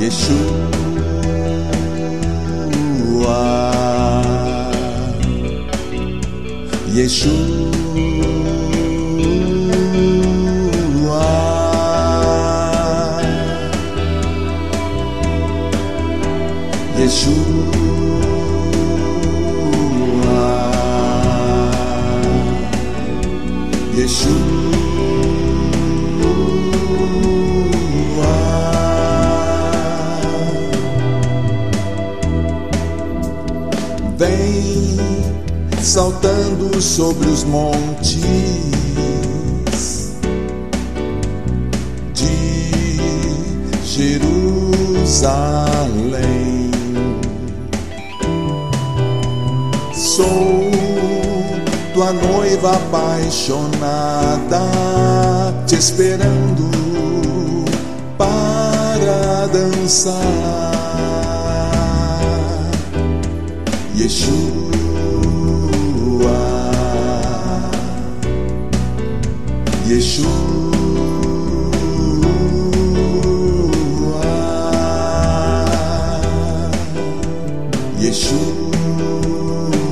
Yeshua, Yeshua, Yeshua, Yeshua. Vem saltando sobre os montes de Jerusalém. Sou tua noiva apaixonada, te esperando para dançar. Yeshua. Yeshua, Yeshua,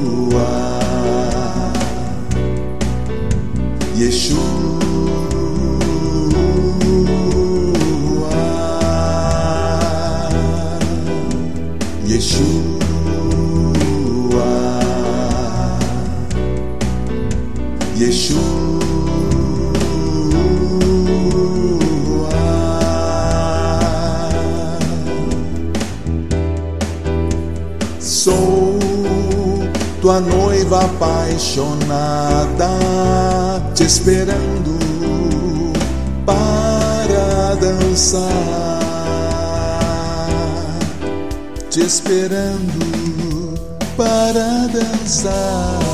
Yeshua, Yeshua, Sou tua noiva apaixonada, te esperando para dançar, te esperando para dançar.